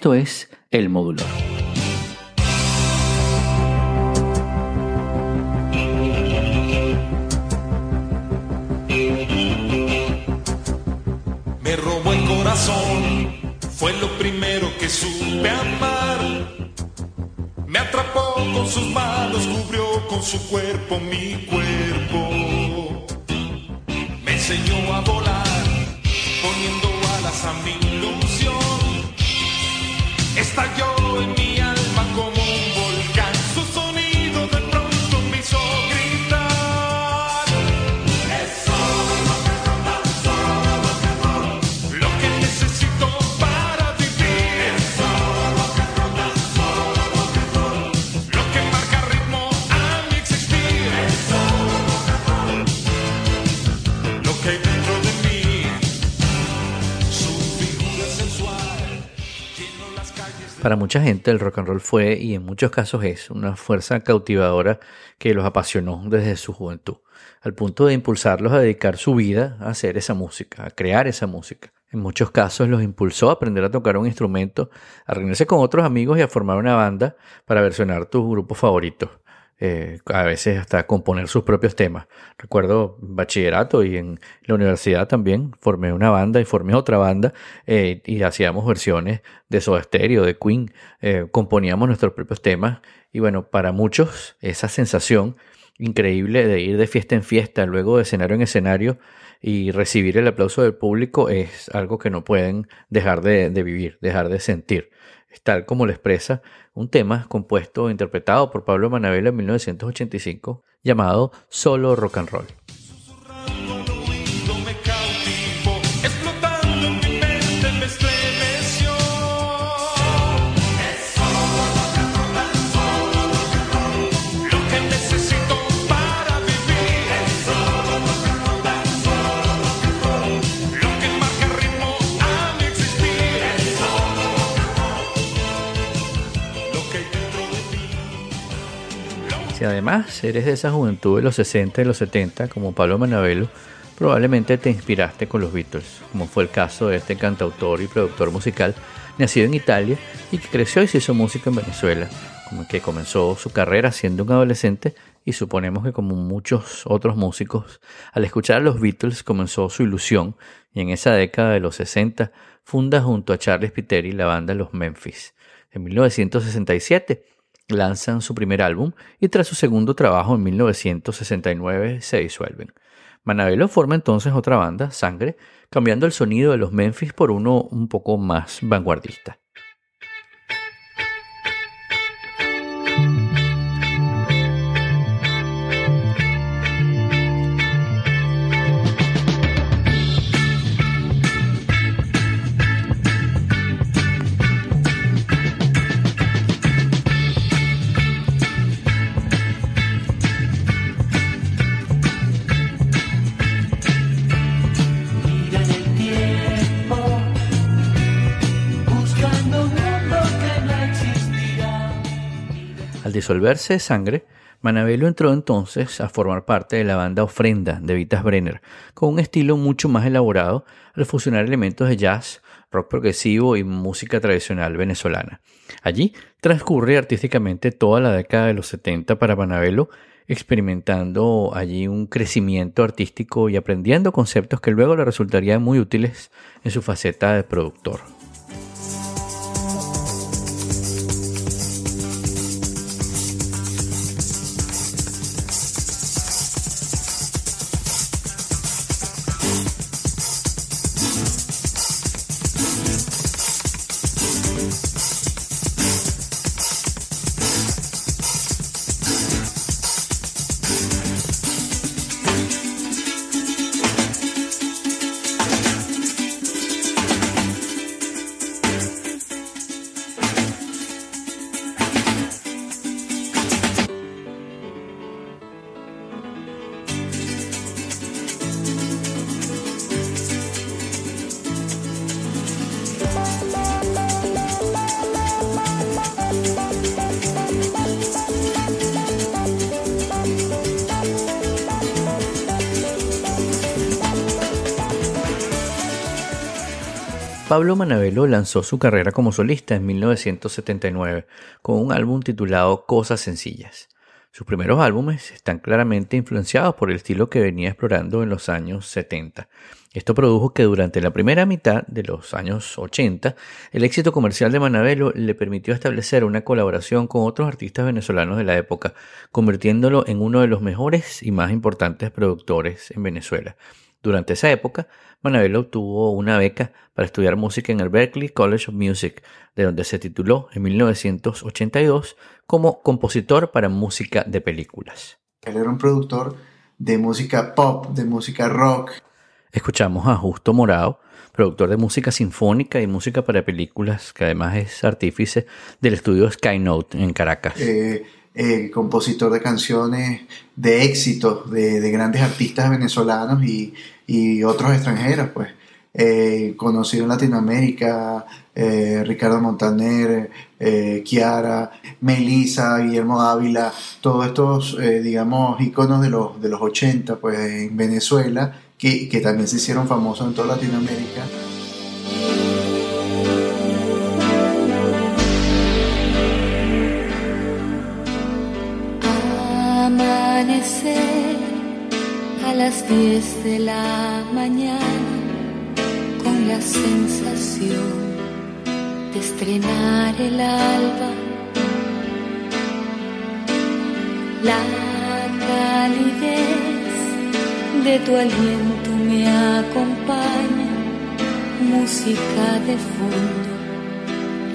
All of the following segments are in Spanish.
Esto es El Módulo. Me robó el corazón, fue lo primero que supe amar. Me atrapó con sus manos, cubrió con su cuerpo mi cuerpo. Me enseñó a volar, poniendo alas a mi ilusión. Estalló en mi Para mucha gente el rock and roll fue y en muchos casos es una fuerza cautivadora que los apasionó desde su juventud, al punto de impulsarlos a dedicar su vida a hacer esa música, a crear esa música. En muchos casos los impulsó a aprender a tocar un instrumento, a reunirse con otros amigos y a formar una banda para versionar tus grupos favoritos. Eh, a veces hasta componer sus propios temas. Recuerdo bachillerato y en la universidad también formé una banda y formé otra banda eh, y hacíamos versiones de Soda Stereo, de Queen, eh, componíamos nuestros propios temas y bueno, para muchos esa sensación increíble de ir de fiesta en fiesta, luego de escenario en escenario y recibir el aplauso del público es algo que no pueden dejar de, de vivir, dejar de sentir. Es tal como lo expresa un tema compuesto e interpretado por Pablo Manabela en 1985 llamado Solo Rock and Roll. Si además eres de esa juventud de los 60 y los 70 como Pablo Manabelo, probablemente te inspiraste con los Beatles, como fue el caso de este cantautor y productor musical nacido en Italia y que creció y se hizo música en Venezuela, como que comenzó su carrera siendo un adolescente y suponemos que como muchos otros músicos, al escuchar a los Beatles comenzó su ilusión y en esa década de los 60 funda junto a Charles Piteri la banda Los Memphis. En 1967 lanzan su primer álbum y tras su segundo trabajo en 1969 se disuelven. Manabelo forma entonces otra banda, Sangre, cambiando el sonido de los Memphis por uno un poco más vanguardista. Disolverse Sangre, Manabelo entró entonces a formar parte de la banda Ofrenda de Vitas Brenner, con un estilo mucho más elaborado al fusionar elementos de jazz, rock progresivo y música tradicional venezolana. Allí transcurre artísticamente toda la década de los 70 para Manabelo, experimentando allí un crecimiento artístico y aprendiendo conceptos que luego le resultarían muy útiles en su faceta de productor. Pablo Manabelo lanzó su carrera como solista en 1979 con un álbum titulado Cosas Sencillas. Sus primeros álbumes están claramente influenciados por el estilo que venía explorando en los años 70. Esto produjo que durante la primera mitad de los años 80, el éxito comercial de Manabelo le permitió establecer una colaboración con otros artistas venezolanos de la época, convirtiéndolo en uno de los mejores y más importantes productores en Venezuela. Durante esa época, Manabelo obtuvo una beca para estudiar música en el Berklee College of Music, de donde se tituló en 1982 como compositor para música de películas. Él era un productor de música pop, de música rock. Escuchamos a Justo Morado, productor de música sinfónica y música para películas, que además es artífice del estudio Skynote en Caracas. Eh, eh, compositor de canciones de éxito de, de grandes artistas venezolanos y, y otros extranjeros, pues. Eh, conocido en Latinoamérica, eh, Ricardo Montaner, eh, Kiara, Melissa, Guillermo Ávila, todos estos, eh, digamos, íconos de los, de los 80, pues en Venezuela, que, que también se hicieron famosos en toda Latinoamérica. Amanecer a las 10 de la mañana con la sensación de estrenar el alba. La calidez de tu aliento me acompaña, música de fondo,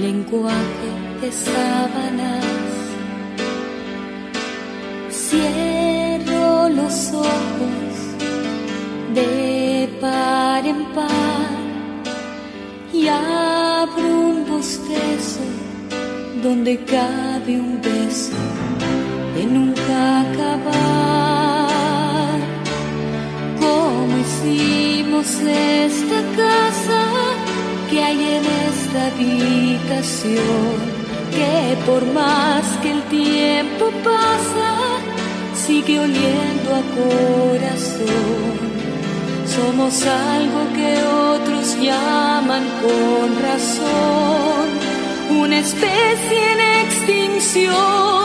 lenguaje de sábanas. Los ojos de par en par y abro un bostezo donde cabe un beso de nunca acabar. Como hicimos esta casa que hay en esta habitación, que por más que el tiempo pasa, sigue oliendo a corazón. Somos algo que otros llaman con razón, una especie en extinción.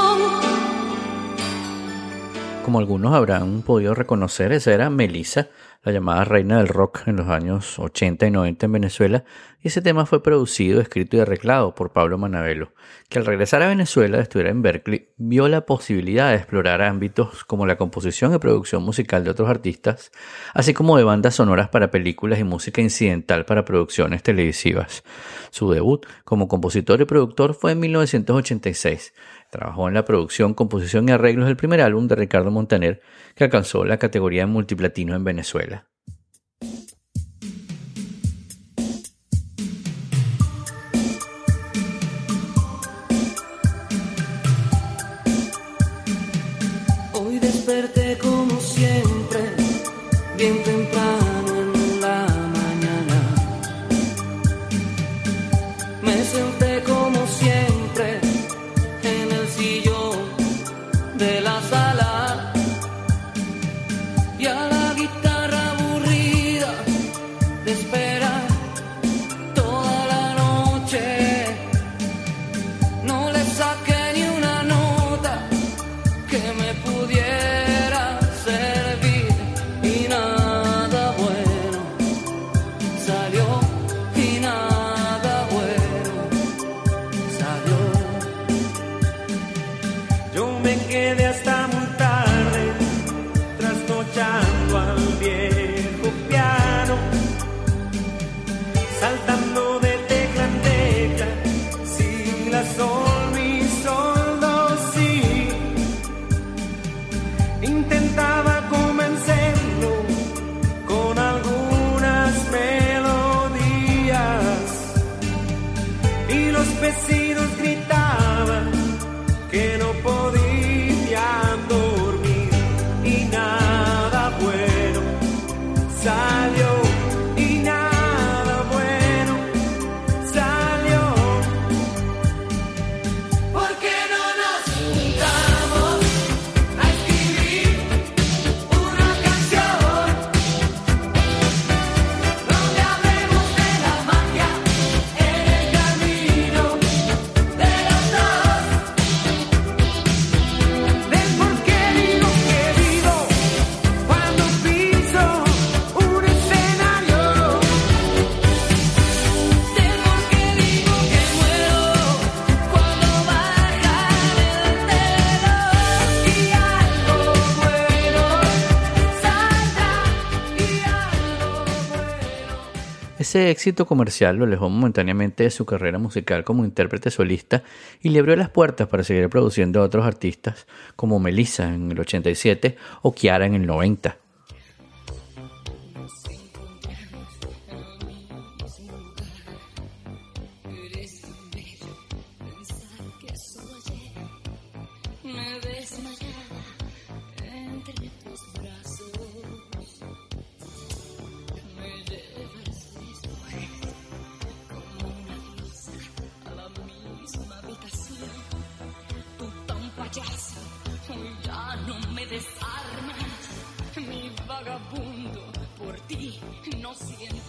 Como algunos habrán podido reconocer, esa era Melissa, la llamada reina del rock en los años 80 y 90 en Venezuela, y ese tema fue producido, escrito y arreglado por Pablo Manabelo, que al regresar a Venezuela de estudiar en Berkeley, vio la posibilidad de explorar ámbitos como la composición y producción musical de otros artistas, así como de bandas sonoras para películas y música incidental para producciones televisivas. Su debut como compositor y productor fue en 1986, Trabajó en la producción, composición y arreglos del primer álbum de Ricardo Montaner, que alcanzó la categoría de multiplatino en Venezuela. Hoy desperté como siempre, bien temprano Ese éxito comercial lo alejó momentáneamente de su carrera musical como intérprete solista y le abrió las puertas para seguir produciendo a otros artistas como Melissa en el 87 o Kiara en el 90. No siento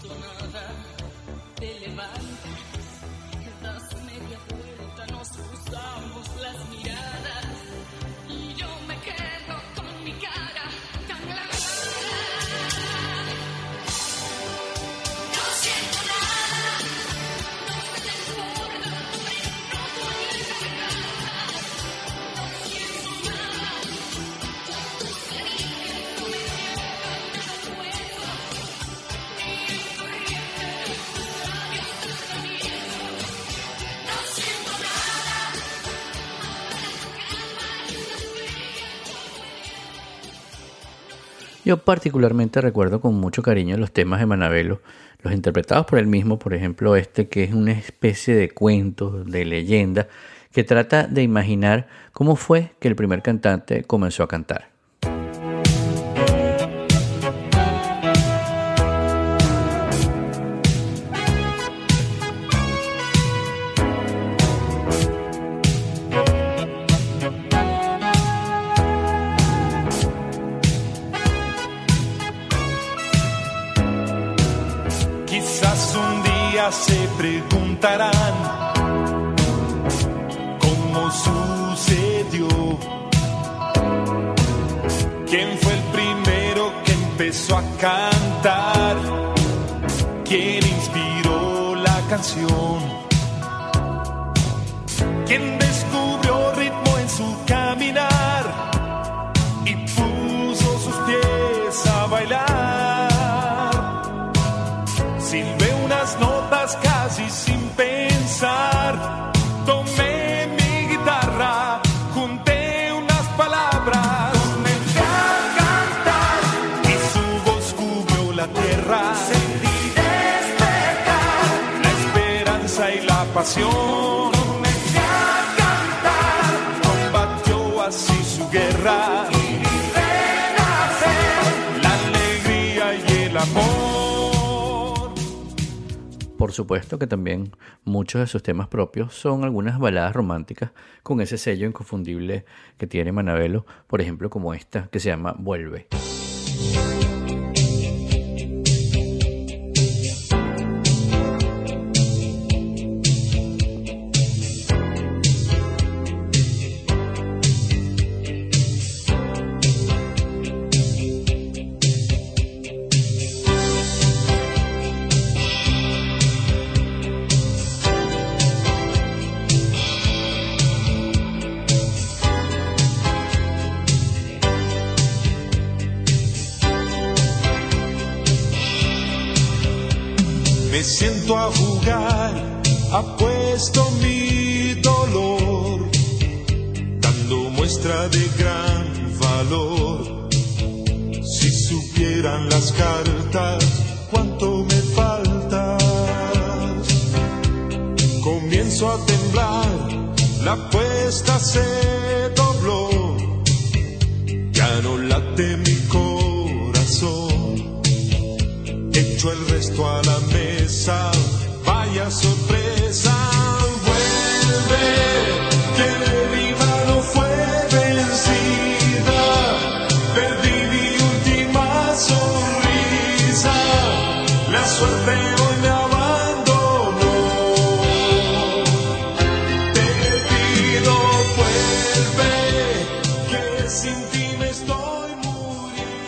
Yo particularmente recuerdo con mucho cariño los temas de Manabelo, los interpretados por él mismo, por ejemplo este que es una especie de cuento, de leyenda, que trata de imaginar cómo fue que el primer cantante comenzó a cantar. Empezó a cantar? ¿Quién inspiró la canción? ¿Quién Por supuesto que también muchos de sus temas propios son algunas baladas románticas con ese sello inconfundible que tiene Manabelo, por ejemplo como esta que se llama Vuelve. De gran valor. Si supieran las cartas, cuánto me faltas. Comienzo a temblar, la apuesta se dobló, ya no late mi corazón echo el resto a la mesa. Vaya sorpresa,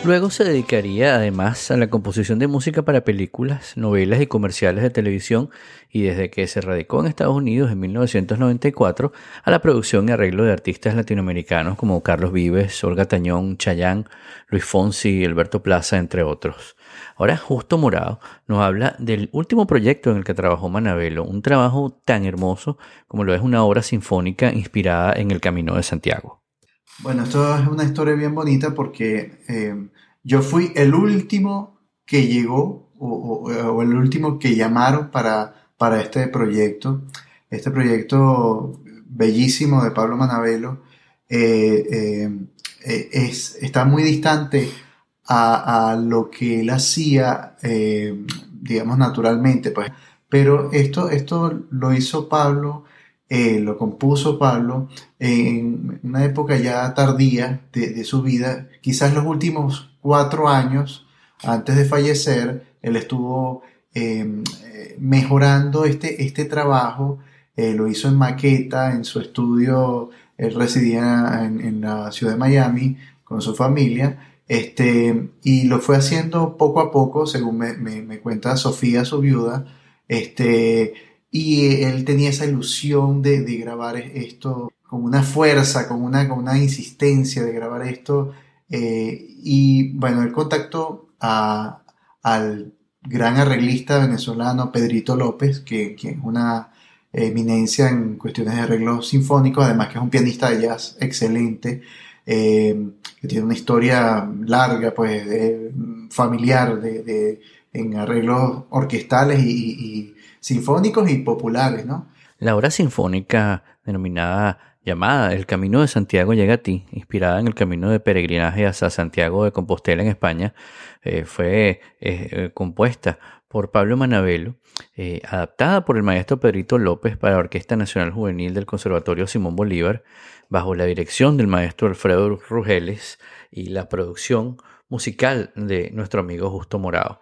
Luego se dedicaría además a la composición de música para películas, novelas y comerciales de televisión y desde que se radicó en Estados Unidos en 1994 a la producción y arreglo de artistas latinoamericanos como Carlos Vives, Olga Tañón, Chayán, Luis Fonsi, Alberto Plaza, entre otros. Ahora Justo Morado nos habla del último proyecto en el que trabajó Manabelo, un trabajo tan hermoso como lo es una obra sinfónica inspirada en el Camino de Santiago. Bueno, esto es una historia bien bonita porque eh, yo fui el último que llegó o, o- el último que llamaron para, para este proyecto. Este proyecto bellísimo de Pablo Manabelo eh, eh, eh, es, está muy distante a, a lo que él hacía, eh, digamos, naturalmente, pues. Pero esto, esto lo hizo Pablo, eh, lo compuso Pablo en una época ya tardía de, su vida, quizás los últimos cuatro años antes de fallecer, él estuvo eh, eh, mejorando este, este trabajo, eh, lo hizo en maqueta, en su estudio, él residía en, en la ciudad de Miami con su familia, este, y lo fue haciendo poco a poco, según me, me- me cuenta Sofía, su viuda, este, y él tenía esa ilusión de, de grabar esto con una fuerza, con una, con una insistencia de grabar esto. eh, y bueno, él contactó a- al gran arreglista venezolano Pedrito López, que, que es una eminencia en cuestiones de arreglos sinfónicos, además que es un pianista de jazz excelente, eh, que tiene una historia larga, pues, de- familiar de, de- en arreglos orquestales y, y- sinfónicos y populares, ¿no? La obra sinfónica denominada llamada El Camino de Santiago llega a ti, inspirada en el camino de peregrinaje hacia Santiago de Compostela en España, eh, fue eh, eh, compuesta por Pablo Manabelo, adaptada por el maestro Pedrito López para la Orquesta Nacional Juvenil del Conservatorio Simón Bolívar, bajo la dirección del maestro Alfredo Rugeles y la producción musical de nuestro amigo Justo Morado.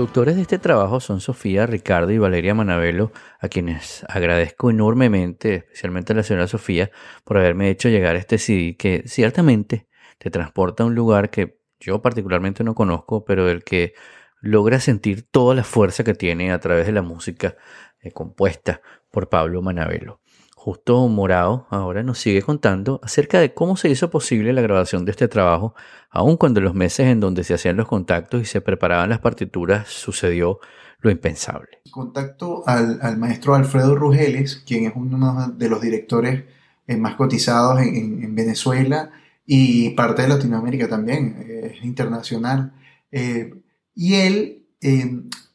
Productores de este trabajo son Sofía, Ricardo y Valeria Manabelo, a quienes agradezco enormemente, especialmente a la señora Sofía, por haberme hecho llegar este CD que ciertamente te transporta a un lugar que yo particularmente no conozco, pero del que logra sentir toda la fuerza que tiene a través de la música eh, compuesta por Pablo Manavelo. Justo Morao ahora nos sigue contando acerca de cómo se hizo posible la grabación de este trabajo, aun cuando en los meses en donde se hacían los contactos y se preparaban las partituras sucedió lo impensable. Contacto al, al maestro Alfredo Rugeles, quien es uno de los directores eh, más cotizados en, en- en Venezuela y parte de Latinoamérica también, eh, es internacional. Eh, y él,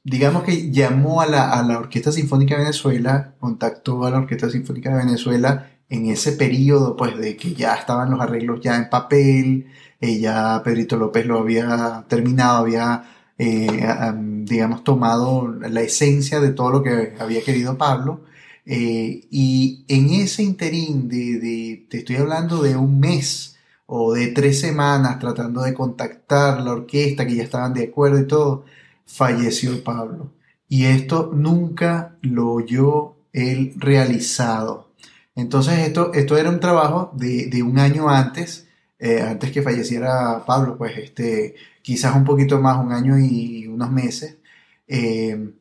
digamos que llamó a la, a la Orquesta Sinfónica de Venezuela, contactó a la Orquesta Sinfónica de Venezuela en ese periodo, pues, de que ya estaban los arreglos ya en papel, eh, ya Pedrito López lo había terminado, había, eh, am, digamos, tomado la esencia de todo lo que había querido Pablo. Eh, y en ese interín de, de- te estoy hablando de un mes o de tres semanas tratando de contactar la orquesta, que ya estaban de acuerdo y todo, falleció Pablo. Y esto nunca lo oyó él realizado. Entonces esto, esto era un trabajo de, de un año antes, eh, antes que falleciera Pablo, pues este, quizás un poquito más, un año y unos meses. Eh,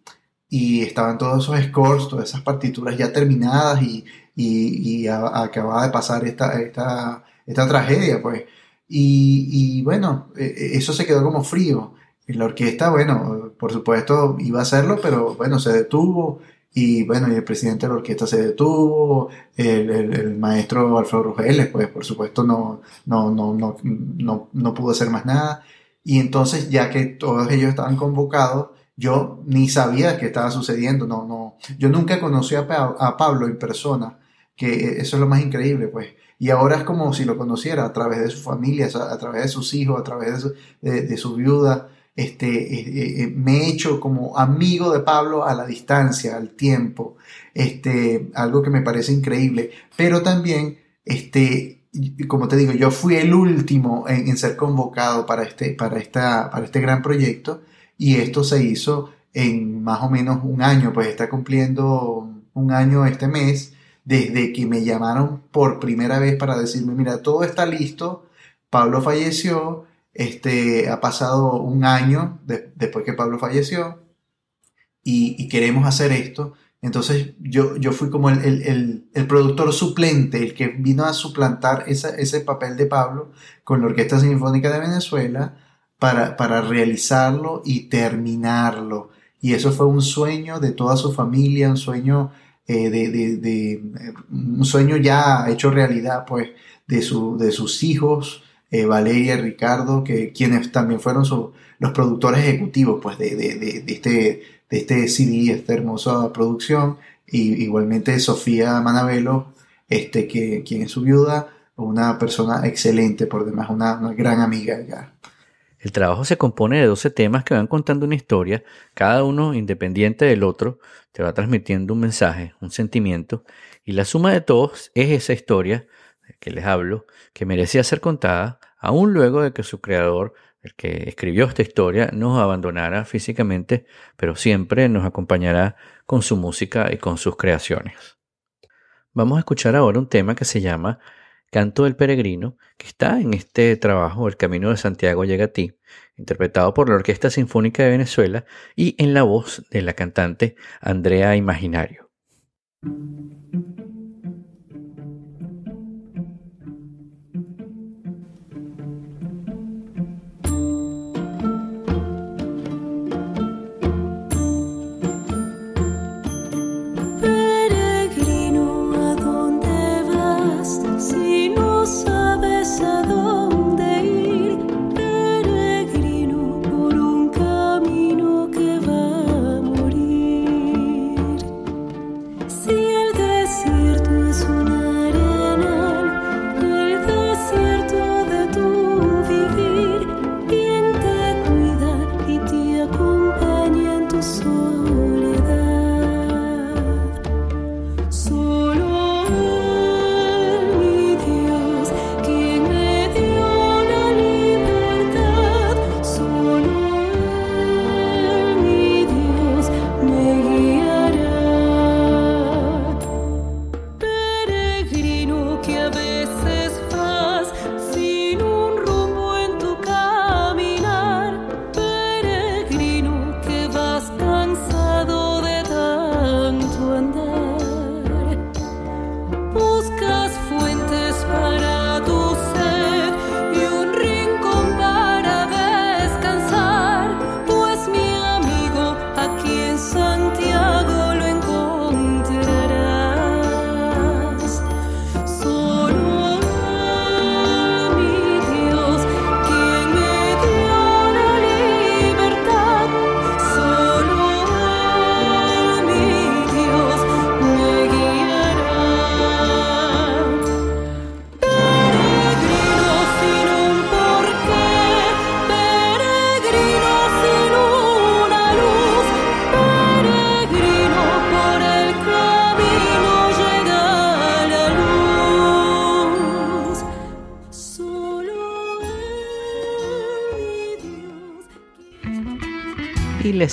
y estaban todos esos scores, todas esas partituras ya terminadas y, y, acababa de pasar esta, esta, esta tragedia, pues. Y, y bueno, eh, eh, eso se quedó como frío. Y la orquesta, bueno, por supuesto iba a hacerlo, pero bueno, se detuvo. Y bueno, y el presidente de la orquesta se detuvo, el, el- el maestro Alfredo Rugeles, pues por supuesto no, no, no, no, no, no pudo hacer más nada. Y entonces, ya que todos ellos estaban convocados, yo ni sabía qué estaba sucediendo, no, no, yo nunca conocí a, Pa- a Pablo en persona, que eso es lo más increíble, pues. Y ahora es como si lo conociera a través de su familia, a, a través de sus hijos, a través de su, de, de su viuda. Este, eh, eh, me he hecho como amigo de Pablo a la distancia, al tiempo. Este, algo que me parece increíble. Pero también, este, como te digo, yo fui el último en, en ser convocado para este, para esta, para este gran proyecto. Y esto se hizo en más o menos un año, pues está cumpliendo un año este mes desde que me llamaron por primera vez para decirme, mira, todo está listo, Pablo falleció, este, ha pasado un año de- después que Pablo falleció y, queremos hacer esto. Entonces yo, yo fui como el, el- el- productor suplente, el que vino a suplantar esa- ese papel de Pablo con la Orquesta Sinfónica de Venezuela para, para realizarlo y terminarlo. Y eso fue un sueño de toda su familia, un sueño eh, de, de- de- eh, un sueño ya hecho realidad, pues, de, su, de sus hijos, eh, Valeria Ricardo, que quienes también fueron su- los productores ejecutivos, pues, de, de- de- de este, de este CD, esta hermosa producción, y igualmente Sofía Manavelo, este, que, quien es su viuda, una persona excelente, por demás, una, una gran amiga ya. El trabajo se compone de 12 temas que van contando una historia, cada uno independiente del otro, te va transmitiendo un mensaje, un sentimiento, y la suma de todos es esa historia que les hablo, que merecía ser contada, aún luego de que su creador, el que escribió esta historia, nos abandonara físicamente, pero siempre nos acompañará con su música y con sus creaciones. Vamos a escuchar ahora un tema que se llama Canto del Peregrino, que está en este trabajo El Camino de Santiago llega a ti, interpretado por la Orquesta Sinfónica de Venezuela y en la voz de la cantante Andrea Imaginario. Sabes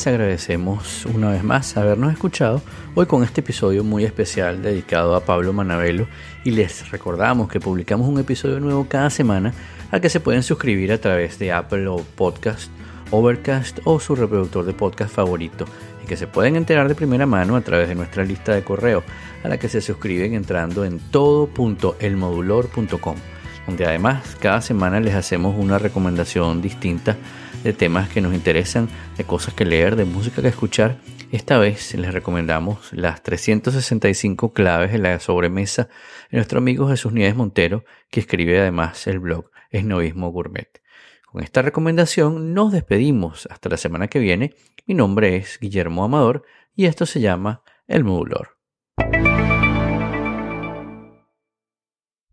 les agradecemos una vez más habernos escuchado hoy con este episodio muy especial dedicado a Pablo Manavelo y les recordamos que publicamos un episodio nuevo cada semana al que se pueden suscribir a través de Apple o Podcast, Overcast o su reproductor de podcast favorito. Y que se pueden enterar de primera mano a través de nuestra lista de correo a la que se suscriben entrando en todo.elmodulor.com donde además cada semana les hacemos una recomendación distinta de temas que nos interesan, de cosas que leer, de música que escuchar. Esta vez les recomendamos las 365 claves de la sobremesa de nuestro amigo Jesús Nieves Montero, que escribe además el blog Esnovismo Gourmet. Con esta recomendación nos despedimos hasta la semana que viene. Mi nombre es Guillermo Amador y esto se llama El Modulor.